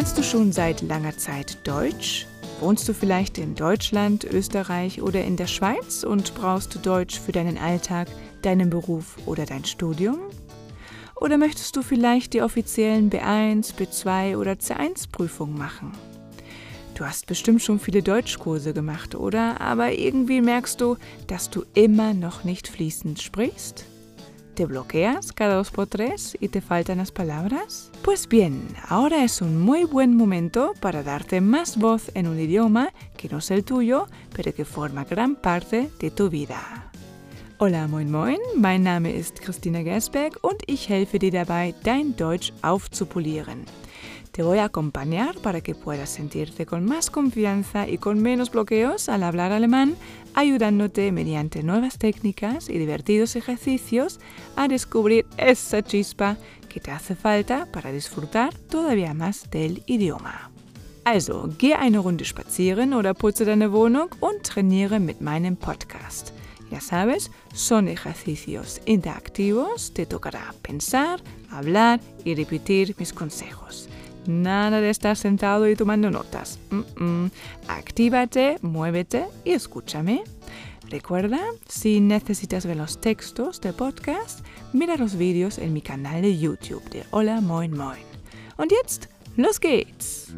Lernst du schon seit langer Zeit Deutsch? Wohnst du vielleicht in Deutschland, Österreich oder in der Schweiz und brauchst du Deutsch für deinen Alltag, deinen Beruf oder dein Studium? Oder möchtest du vielleicht die offiziellen B1, B2 oder C1 Prüfungen machen? Du hast bestimmt schon viele Deutschkurse gemacht, oder? Aber irgendwie merkst du, dass du immer noch nicht fließend sprichst? ¿Te bloqueas cada dos por tres y te faltan las palabras? Pues bien, ahora es un muy buen momento para darte más voz en un idioma que no es el tuyo, pero que forma gran parte de tu vida. Hola, moin moin, mein Name ist Christina Gersberg und ich helfe dir dabei, dein Deutsch aufzupolieren. Te voy a acompañar para que puedas sentirte con más confianza y con menos bloqueos al hablar alemán, ayudándote mediante nuevas técnicas y divertidos ejercicios a descubrir esa chispa que te hace falta para disfrutar todavía más del idioma. Also, geh eine Runde spazieren oder putze deine Wohnung und trainiere mit meinem Podcast. Ya sabes, son ejercicios interactivos, te tocará pensar, hablar y repetir mis consejos. Nada de estar sentado y tomando notas. Mm. Actívate, muévete y escúchame. Recuerda, si necesitas ver los textos de podcast, mira los vídeos en mi canal de YouTube de Hola Moin Moin. Und jetzt, los geht's!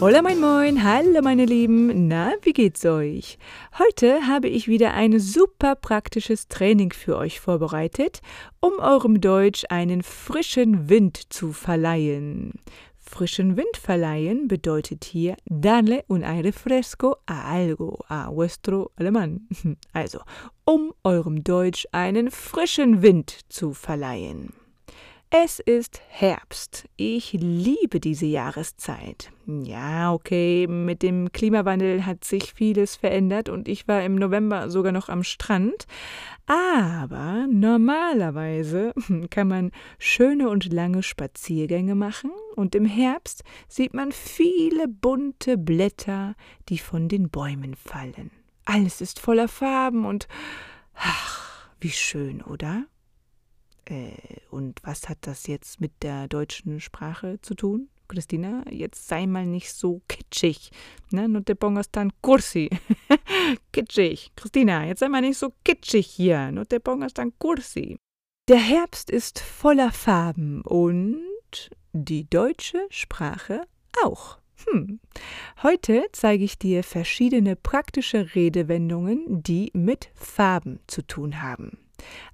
Hola moin moin, hallo meine Lieben, na, wie geht's euch? Heute habe ich wieder ein super praktisches Training für euch vorbereitet, um eurem Deutsch einen frischen Wind zu verleihen. Frischen Wind verleihen bedeutet hier darle un aire fresco a algo, a vuestro alemán. Also, um eurem Deutsch einen frischen Wind zu verleihen. Es ist Herbst. Ich liebe diese Jahreszeit. Ja, okay, mit dem Klimawandel hat sich vieles verändert und ich war im November sogar noch am Strand. Aber normalerweise kann man schöne und lange Spaziergänge machen und im Herbst sieht man viele bunte Blätter, die von den Bäumen fallen. Alles ist voller Farben und ach, wie schön, oder? Äh, und was hat das jetzt mit der deutschen Sprache zu tun? Christina, jetzt sei mal nicht so kitschig. Ne? No te pongas tan cursi. kitschig. Christina, jetzt sei mal nicht so kitschig hier. No te pongas tan cursi. Der Herbst ist voller Farben und die deutsche Sprache auch. Hm. Heute zeige ich dir verschiedene praktische Redewendungen, die mit Farben zu tun haben.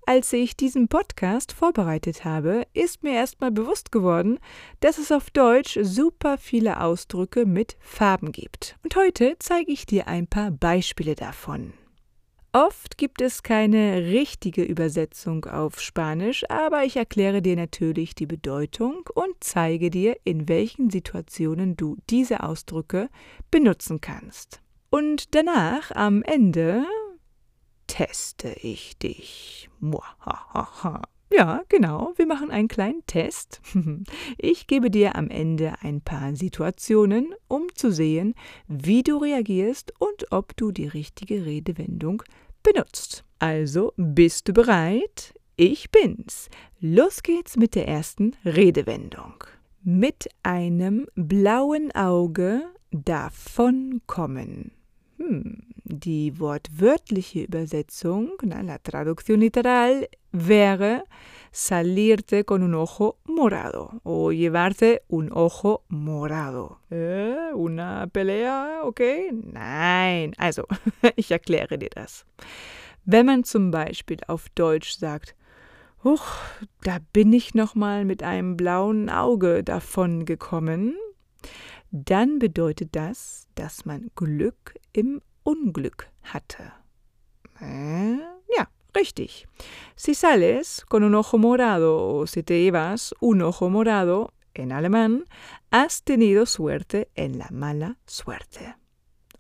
Als ich diesen Podcast vorbereitet habe, ist mir erstmal bewusst geworden, dass es auf Deutsch super viele Ausdrücke mit Farben gibt. Und heute zeige ich dir ein paar Beispiele davon. Oft gibt es keine richtige Übersetzung auf Spanisch, aber ich erkläre dir natürlich die Bedeutung und zeige dir, in welchen Situationen du diese Ausdrücke benutzen kannst. Und danach, am Ende, teste ich dich. Ja, genau, wir machen einen kleinen Test. Ich gebe dir am Ende ein paar Situationen, um zu sehen, wie du reagierst und ob du die richtige Redewendung benutzt. Also, bist du bereit? Ich bin's. Los geht's mit der ersten Redewendung. Mit einem blauen Auge davonkommen. Hm, die wortwörtliche Übersetzung, na, la traducción literal, wäre salirte con un ojo morado o llevarte un ojo morado. Äh, una pelea, okay? Nein, also, ich erkläre dir das. Wenn man zum Beispiel auf Deutsch sagt, Huch, da bin ich noch mal mit einem blauen Auge davon gekommen, dann bedeutet das, dass man Glück im Unglück hatte. Äh, ja, richtig. Si sales con un ojo morado o si te llevas un ojo morado en alemán, has tenido suerte en la mala suerte.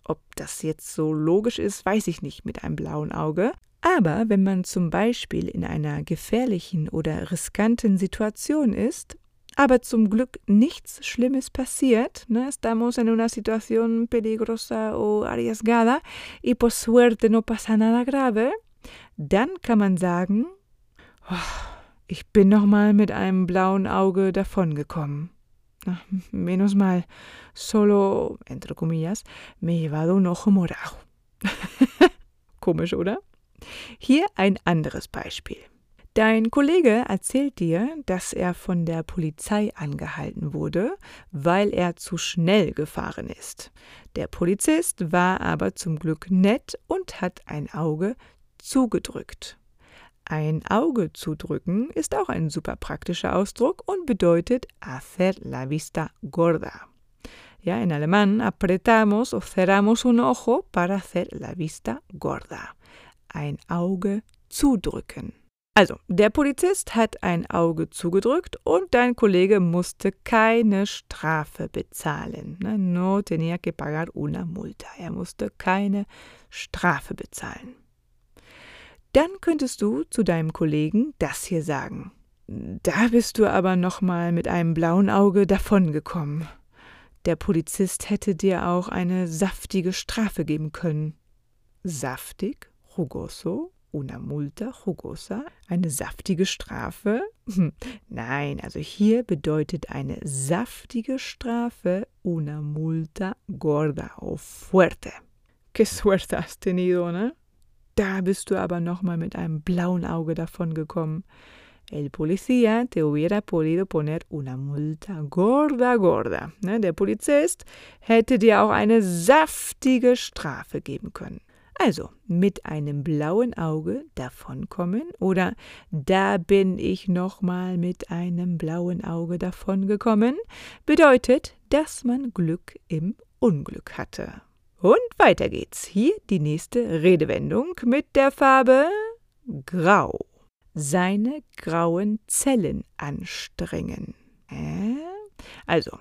Ob das jetzt so logisch ist, weiß ich nicht mit einem blauen Auge. Aber wenn man zum Beispiel in einer gefährlichen oder riskanten Situation ist, aber zum Glück nichts Schlimmes passiert. ¿no? Estamos en una situación peligrosa o arriesgada y por suerte no pasa nada grave. Dann kann man sagen, oh, ich bin noch mal mit einem blauen Auge davongekommen. Menos mal, solo, entre comillas, me he llevado un ojo morado. Komisch, oder? Hier ein anderes Beispiel. Dein Kollege erzählt dir, dass er von der Polizei angehalten wurde, weil er zu schnell gefahren ist. Der Polizist war aber zum Glück nett und hat ein Auge zugedrückt. Ein Auge zudrücken ist auch ein super praktischer Ausdruck und bedeutet hacer la vista gorda. Ja, in Alemán apretamos o cerramos un ojo para hacer la vista gorda. Ein Auge zudrücken. Also, der Polizist hat ein Auge zugedrückt und dein Kollege musste keine Strafe bezahlen. Ne? No tenía que pagar una multa. Er musste keine Strafe bezahlen. Dann könntest du zu deinem Kollegen das hier sagen. Da bist du aber noch mal mit einem blauen Auge davongekommen. Der Polizist hätte dir auch eine saftige Strafe geben können. Saftig, jugoso, una multa jugosa, eine saftige Strafe? Nein, also hier bedeutet eine saftige Strafe una multa gorda o fuerte. Qué suerte has tenido, ne? Da bist du aber nochmal mit einem blauen Auge davongekommen. El policía te hubiera podido poner una multa gorda, gorda. Ne, der Polizist hätte dir auch eine saftige Strafe geben können. Also mit einem blauen Auge davonkommen oder da bin ich nochmal mit einem blauen Auge davongekommen, bedeutet, dass man Glück im Unglück hatte. Und weiter geht's. Hier die nächste Redewendung mit der Farbe Grau. Seine grauen Zellen anstrengen. Äh? Also,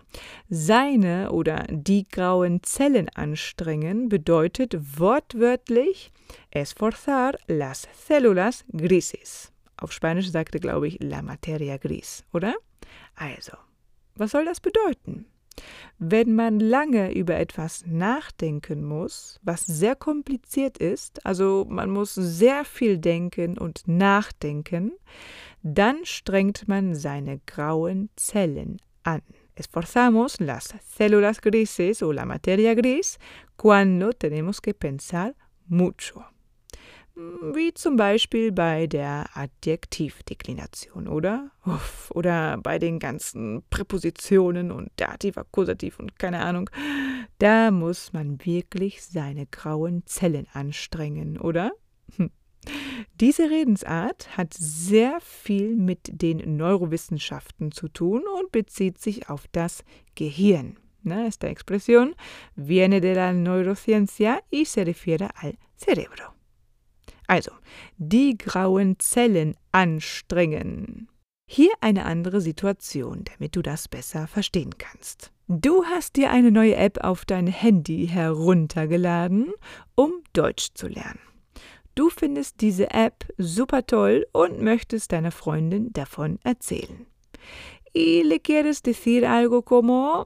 seine oder die grauen Zellen anstrengen bedeutet wortwörtlich esforzar las células grises. Auf Spanisch sagte, glaube ich, la materia gris, oder? Also, was soll das bedeuten? Wenn man lange über etwas nachdenken muss, was sehr kompliziert ist, also man muss sehr viel denken und nachdenken, dann strengt man seine grauen Zellen an. Esforzamos las células grises o la materia gris cuando tenemos que pensar mucho. Wie zum Beispiel bei der Adjektivdeklination, oder? Uff, oder bei den ganzen Präpositionen und Dativ, Akkusativ und keine Ahnung. Da muss man wirklich seine grauen Zellen anstrengen, oder? Hm. Diese Redensart hat sehr viel mit den Neurowissenschaften zu tun und bezieht sich auf das Gehirn. Esta expresión viene de la neurociencia y se refiere al cerebro. Also, die grauen Zellen anstrengen. Hier eine andere Situation, damit du das besser verstehen kannst. Du hast dir eine neue App auf dein Handy heruntergeladen, um Deutsch zu lernen. Du findest diese App super toll und möchtest deiner Freundin davon erzählen. Y le quieres decir algo como,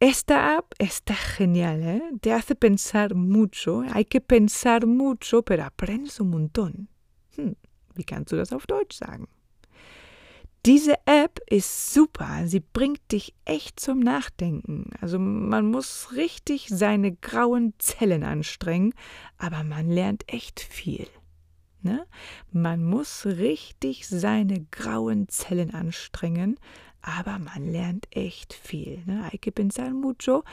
esta app está genial, ¿eh? te hace pensar mucho, hay que pensar mucho, pero aprendes un montón. Hm, wie kannst du das auf Deutsch sagen? Diese App ist super, sie bringt dich echt zum Nachdenken. Also man muss richtig seine grauen Zellen anstrengen, aber man lernt echt viel. Ne? Man muss richtig seine grauen Zellen anstrengen, aber man lernt echt viel. Ne? Hay que pensar mucho,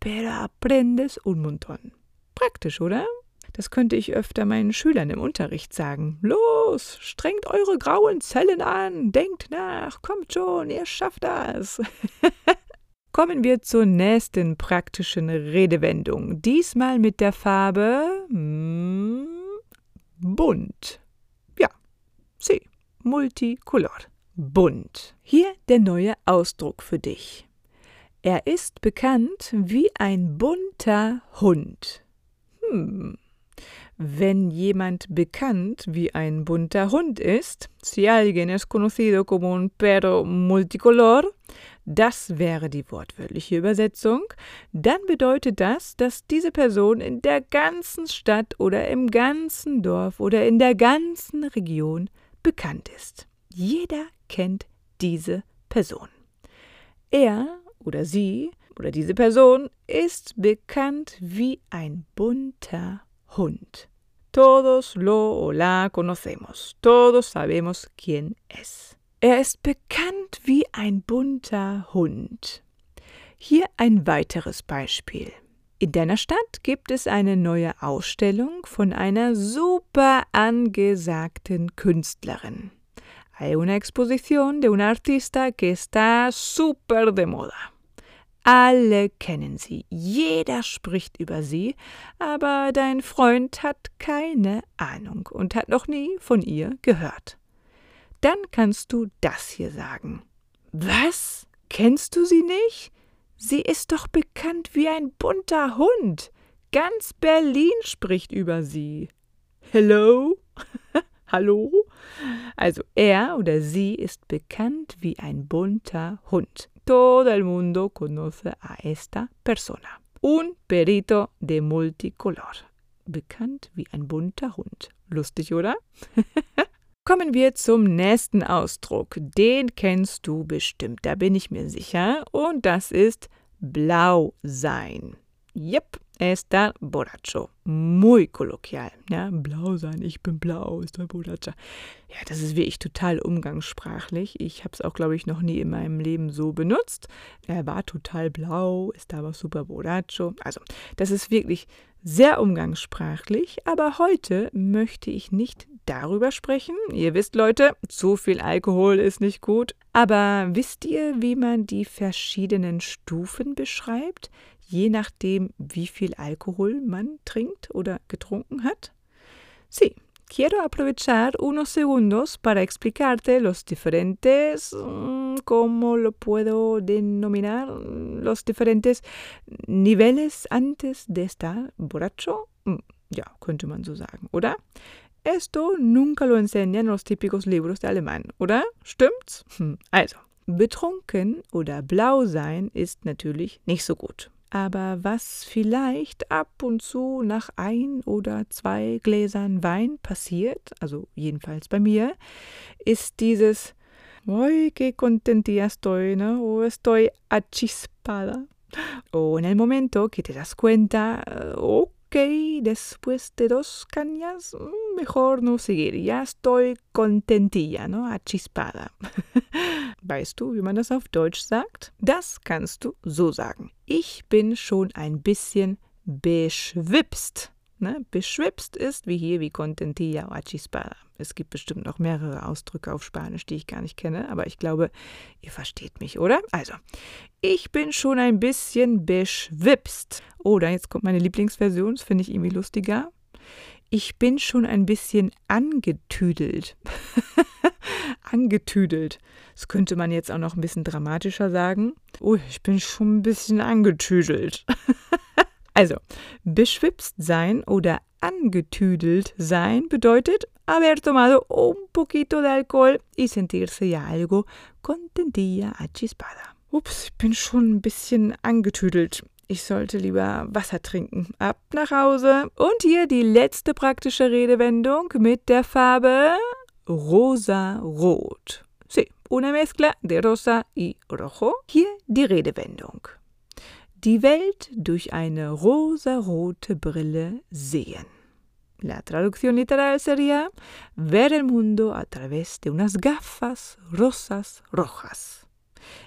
pero aprendes un montón. Praktisch, oder? Das könnte ich öfter meinen Schülern im Unterricht sagen. Los, strengt eure grauen Zellen an, denkt nach, kommt schon, ihr schafft das. Kommen wir zur nächsten praktischen Redewendung. Diesmal mit der Farbe mm, bunt. Ja, sie, multicolor, bunt. Hier der neue Ausdruck für dich. Er ist bekannt wie ein bunter Hund. Hm, wenn jemand bekannt wie ein bunter Hund ist, si alguien es conocido como un perro multicolor, das wäre die wortwörtliche Übersetzung, dann bedeutet das, dass diese Person in der ganzen Stadt oder im ganzen Dorf oder in der ganzen Region bekannt ist. Jeder kennt diese Person. Er oder sie oder diese Person ist bekannt wie ein bunter Hund. Todos lo o la conocemos. Todos sabemos quién es. Er ist bekannt wie ein bunter Hund. Hier ein weiteres Beispiel. In deiner Stadt gibt es eine neue Ausstellung von einer super angesagten Künstlerin. Hay una exposición de una artista que está super de moda. Alle kennen sie, jeder spricht über sie, aber dein Freund hat keine Ahnung und hat noch nie von ihr gehört. Dann kannst du das hier sagen. Was? Kennst du sie nicht? Sie ist doch bekannt wie ein bunter Hund. Ganz Berlin spricht über sie. Hello? Hallo? Also er oder sie ist bekannt wie ein bunter Hund. Todo el mundo conoce a esta persona. Un perito de multicolor. Bekannt wie ein bunter Hund. Lustig, oder? Kommen wir zum nächsten Ausdruck. Den kennst du bestimmt, da bin ich mir sicher. Und das ist blau sein. Yep, está borracho. Muy coloquial. Ja, blau sein, ich bin blau, ist borracho. Ja, das ist wirklich total umgangssprachlich. Ich habe es auch, glaube ich, noch nie in meinem Leben so benutzt. Er war total blau, ist aber super borracho. Also, das ist wirklich sehr umgangssprachlich, aber heute möchte ich nicht darüber sprechen. Ihr wisst, Leute, zu viel Alkohol ist nicht gut. Aber wisst ihr, wie man die verschiedenen Stufen beschreibt? Je nachdem, wie viel Alkohol man trinkt oder getrunken hat? Sí, quiero aprovechar unos segundos para explicarte los diferentes, mm, ¿cómo lo puedo denominar? Los diferentes niveles antes de estar borracho. Mm, ja, könnte man so sagen, oder? Esto nunca lo enseñan los típicos libros de alemán, oder? Stimmt's? Hm, also, betrunken oder blau sein ist natürlich nicht so gut. Aber was vielleicht ab und zu nach ein oder zwei Gläsern Wein passiert, also jedenfalls bei mir, ist dieses Ay, qué contentía estoy, ¿no? O estoy achispada. O en el momento que te das cuenta, oh, ok, después de dos cañas, mm, mejor no seguir. Ya estoy contentilla, ¿no? Achispada. Weißt du, wie man das auf Deutsch sagt? Das kannst du so sagen. Ich bin schon ein bisschen beschwipst. Ne? Beschwipst ist wie hier, wie contentilla o achispada. Es gibt bestimmt noch mehrere Ausdrücke auf Spanisch, die ich gar nicht kenne, aber ich glaube, ihr versteht mich, oder? Also, ich bin schon ein bisschen beschwipst. Oder jetzt kommt meine Lieblingsversion, das finde ich irgendwie lustiger. Ich bin schon ein bisschen angetüdelt. angetüdelt. Das könnte man jetzt auch noch ein bisschen dramatischer sagen. Oh, ich bin schon ein bisschen angetüdelt. also, beschwipst sein oder angetüdelt sein bedeutet haber tomado un poquito de alcohol y sentirse ya algo contentilla achispada. Ups, ich bin schon ein bisschen angetüdelt. Ich sollte lieber Wasser trinken. Ab nach Hause. Und hier die letzte praktische Redewendung mit der Farbe rosa-rot. Sí, una mezcla de rosa y rojo. Hier die Redewendung. Die Welt durch eine rosarote Brille sehen. La traducción literal sería ver el mundo a través de unas gafas rosas rojas.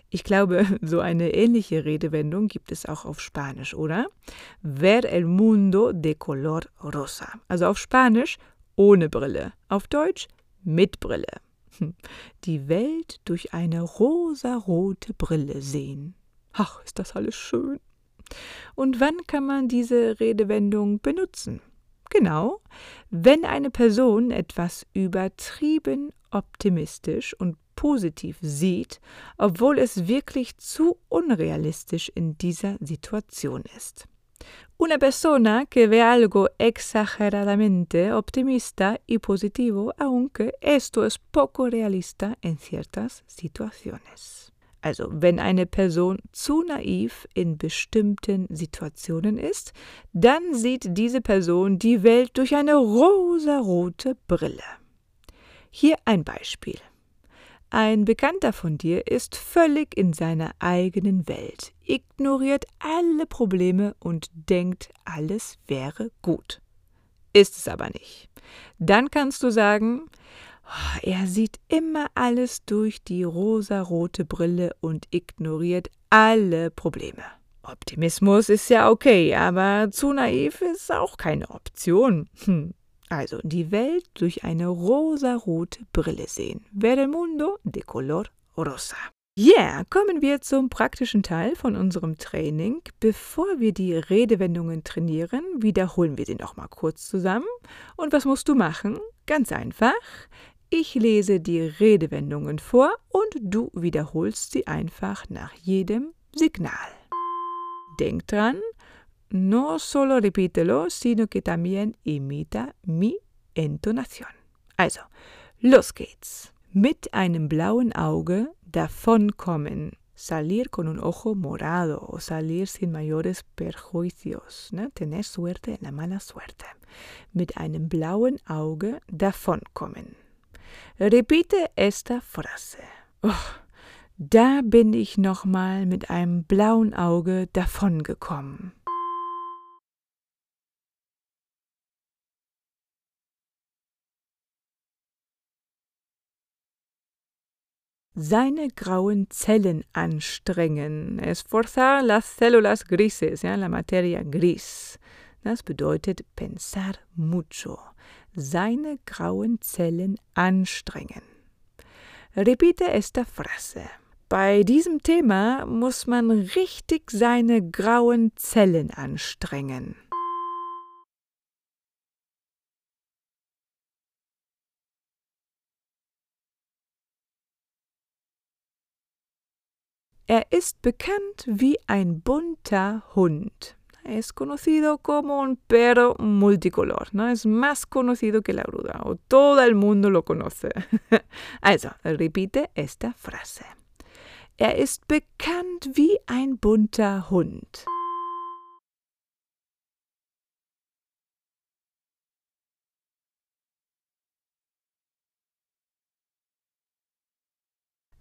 Ich glaube, so eine ähnliche Redewendung gibt es auch auf Spanisch, oder? Ver el mundo de color rosa. Also auf Spanisch ohne Brille. Auf Deutsch mit Brille. Hm. Die Welt durch eine rosarote Brille sehen. Ach, ist das alles schön. Und wann kann man diese Redewendung benutzen? Genau, wenn eine Person etwas übertrieben optimistisch und positiv sieht, obwohl es wirklich zu unrealistisch in dieser Situation ist. Una persona que ve algo exageradamente optimista y positivo, aunque esto es poco realista en ciertas situaciones. Also wenn eine Person zu naiv in bestimmten Situationen ist, dann sieht diese Person die Welt durch eine rosarote Brille. Hier ein Beispiel. Ein Bekannter von dir ist völlig in seiner eigenen Welt, ignoriert alle Probleme und denkt, alles wäre gut. Ist es aber nicht. Dann kannst du sagen, er sieht immer alles durch die rosarote Brille und ignoriert alle Probleme. Optimismus ist ja okay, aber zu naiv ist auch keine Option. Hm. Also die Welt durch eine rosarote Brille sehen. Ver el mundo de color rosa. Yeah, kommen wir zum praktischen Teil von unserem Training. Bevor wir die Redewendungen trainieren, wiederholen wir sie nochmal kurz zusammen. Und was musst du machen? Ganz einfach. Ich lese die Redewendungen vor und du wiederholst sie einfach nach jedem Signal. Denk dran, no solo repítelo, sino que también imita mi entonación. Also, los geht's. Mit einem blauen Auge davonkommen. Salir con un ojo morado o salir sin mayores perjuicios. Ne? Tener suerte en la mala suerte. Mit einem blauen Auge davonkommen. Repite esta frase. Oh, da bin ich nochmal mit einem blauen Auge davongekommen. seine grauen Zellen anstrengen. Esforzar las células grises, ja, la materia gris. Das bedeutet pensar mucho seine grauen Zellen anstrengen. Repite esta frase. Bei diesem Thema muss man richtig seine grauen Zellen anstrengen. Er ist bekannt wie ein bunter Hund es conocido como un perro multicolor, ¿no? Es más conocido que la bruda, o todo el mundo lo conoce. also, repite esta frase. Er ist bekannt wie ein bunter Hund.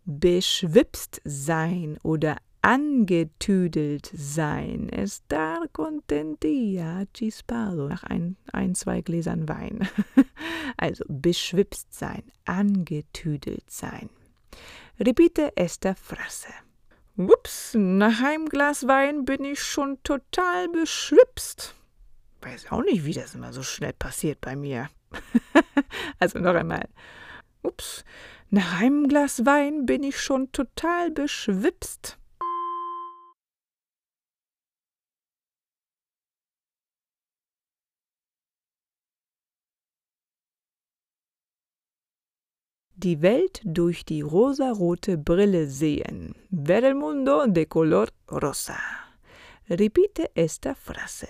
Beschwipst sein oder angetüdelt sein. Estar contentilla, chispado, nach ein, ein, zwei Gläsern Wein. also beschwipst sein, angetüdelt sein. Repite esta frase. Ups, nach einem Glas Wein bin ich schon total beschwipst. Weiß auch nicht, wie das immer so schnell passiert bei mir. also noch einmal. Ups, nach einem Glas Wein bin ich schon total beschwipst. Die Welt durch die rosarote Brille sehen. Ver el mundo de color rosa. Repite esta frase.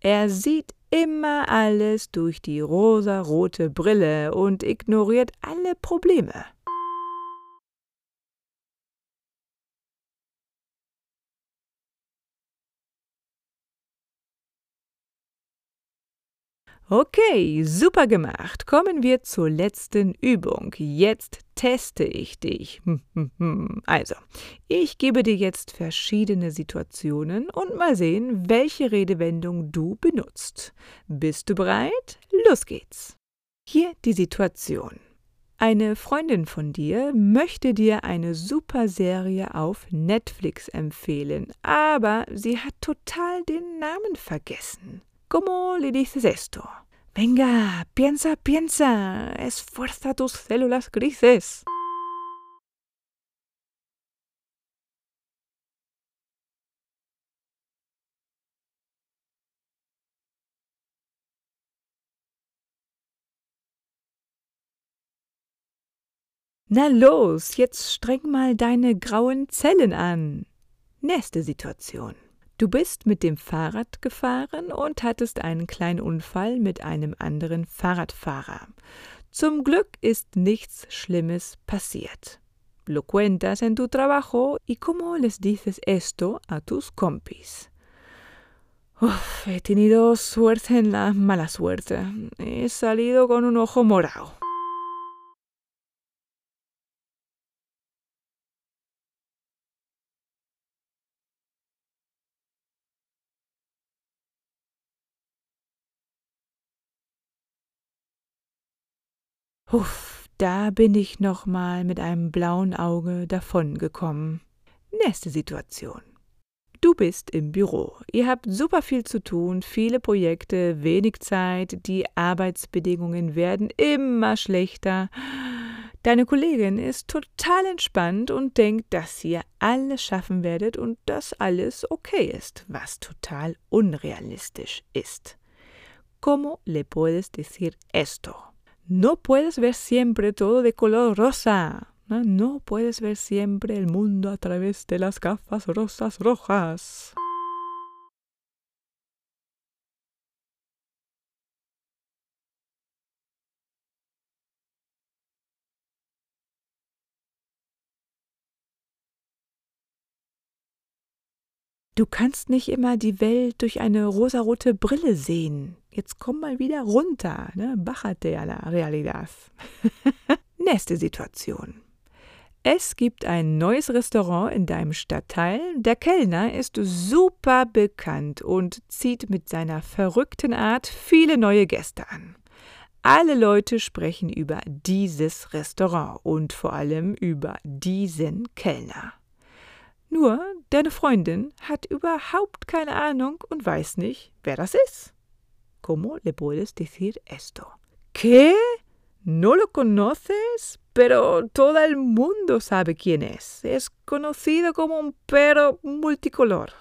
Er sieht immer alles durch die rosarote Brille und ignoriert alle Probleme. Okay, super gemacht. Kommen wir zur letzten Übung. Jetzt teste ich dich. Also, ich gebe dir jetzt verschiedene Situationen und mal sehen, welche Redewendung du benutzt. Bist du bereit? Los geht's. Hier die Situation. Eine Freundin von dir möchte dir eine super Serie auf Netflix empfehlen, aber sie hat total den Namen vergessen. ¿Cómo le dices esto? Venga, piensa, piensa, esfuerza tus células grises. Na los, jetzt streng mal deine grauen Zellen an. Nächste Situation. Du bist mit dem Fahrrad gefahren und hattest einen kleinen Unfall mit einem anderen Fahrradfahrer. Zum Glück ist nichts Schlimmes passiert. lo cuentas en tu trabajo y cómo les dices esto a tus compis. Uf, he tenido suerte en la mala suerte. He salido con un ojo morado. Uff, da bin ich noch mal mit einem blauen Auge davongekommen. Nächste Situation. Du bist im Büro. Ihr habt super viel zu tun, viele Projekte, wenig Zeit, die Arbeitsbedingungen werden immer schlechter. Deine Kollegin ist total entspannt und denkt, dass ihr alles schaffen werdet und dass alles okay ist, was total unrealistisch ist. ¿Cómo le puedes decir esto? No puedes ver siempre todo de color rosa. No puedes ver siempre el mundo a través de las gafas rosas rojas. Du kannst nicht immer die Welt durch eine rosarote Brille sehen. Jetzt komm mal wieder runter, ne? Bájate a la realidad. Nächste Situation. Es gibt ein neues Restaurant in deinem Stadtteil. Der Kellner ist super bekannt und zieht mit seiner verrückten Art viele neue Gäste an. Alle Leute sprechen über dieses Restaurant und vor allem über diesen Kellner. Nur deine Freundin hat überhaupt keine Ahnung und weiß nicht, wer das ist. ¿Cómo le puedes decir esto? ¿Qué? ¿No lo conoces? Pero todo el mundo sabe quién es. Es conocido como un perro multicolor.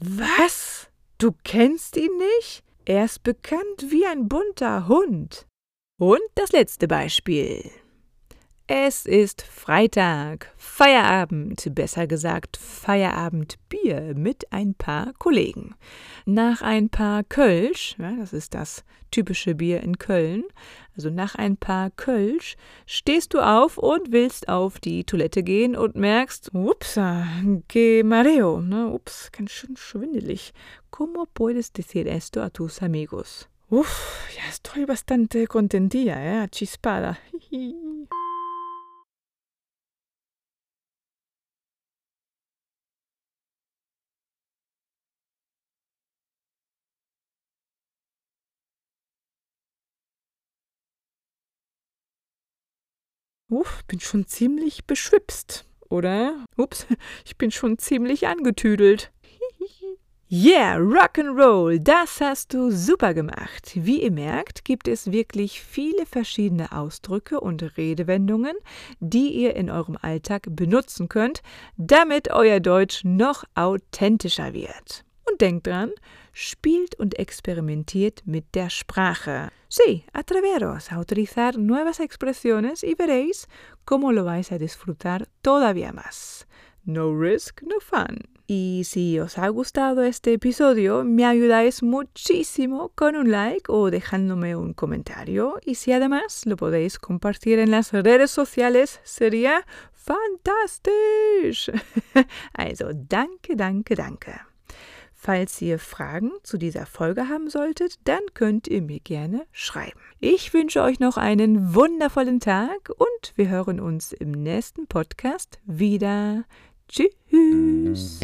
Was? Du kennst ihn nicht? Er ist bekannt wie ein bunter Hund. Und das letzte Beispiel. Es ist Freitag, Feierabend, besser gesagt Feierabendbier mit ein paar Kollegen. Nach ein paar Kölsch, ja, das ist das typische Bier in Köln, also nach ein paar Kölsch, stehst du auf und willst auf die Toilette gehen und merkst, ups, que mareo, ne, ups, ganz schön schwindelig. ¿Cómo puedes decir esto a tus amigos? Uf, ya estoy bastante contentilla, eh, chispada. Uff, bin schon ziemlich beschwipst, oder? Ups, ich bin schon ziemlich angetüdelt. Yeah, Rock'n'Roll, das hast du super gemacht. Wie ihr merkt, gibt es wirklich viele verschiedene Ausdrücke und Redewendungen, die ihr in eurem Alltag benutzen könnt, damit euer Deutsch noch authentischer wird. Und denkt dran, spielt und experimentiert mit der Sprache. Sí, atreveros a utilizar nuevas expresiones y veréis cómo lo vais a disfrutar todavía más. No risk, no fun. Y si os ha gustado este episodio, me ayudáis muchísimo con un like o dejándome un comentario. Y si además lo podéis compartir en las redes sociales, sería fantastisch. Also, danke, danke, danke. Falls ihr Fragen zu dieser Folge haben solltet, dann könnt ihr mir gerne schreiben. Ich wünsche euch noch einen wundervollen Tag und wir hören uns im nächsten Podcast wieder. Tschüss.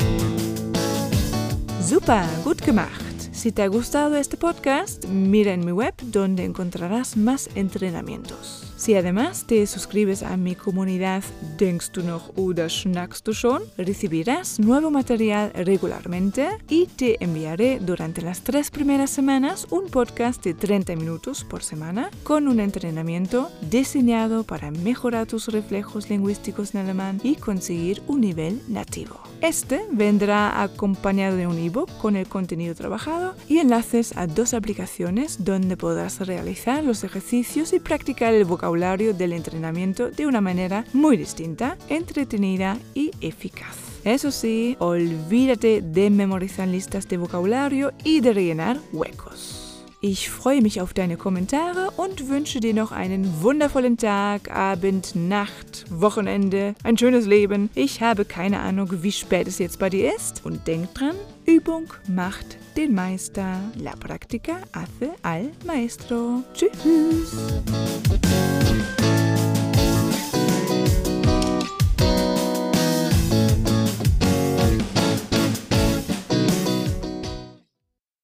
Super, gut gemacht. Si te ha gustado este podcast, mira en mi web donde encontrarás más entrenamientos. Si además te suscribes a mi comunidad Denkst du noch oder schnackst du schon, recibirás nuevo material regularmente y te enviaré durante las tres primeras semanas un podcast de 30 minutos por semana con un entrenamiento diseñado para mejorar tus reflejos lingüísticos en alemán y conseguir un nivel nativo. Este vendrá acompañado de un ebook con el contenido trabajado y enlaces a dos aplicaciones donde podrás realizar los ejercicios y practicar el vocabulario vocabulario del entrenamiento de una manera muy distinta, entretenida y eficaz. Eso sí, olvídate de memorizar listas de vocabulario y de rellenar huecos. Ich freue mich auf deine Kommentare und wünsche dir noch einen wundervollen Tag, Abend, Nacht, Wochenende, ein schönes Leben. Ich habe keine Ahnung, wie spät es jetzt bei dir ist. Und denk dran, Übung macht den Meister. La práctica hace al maestro. Tschüss.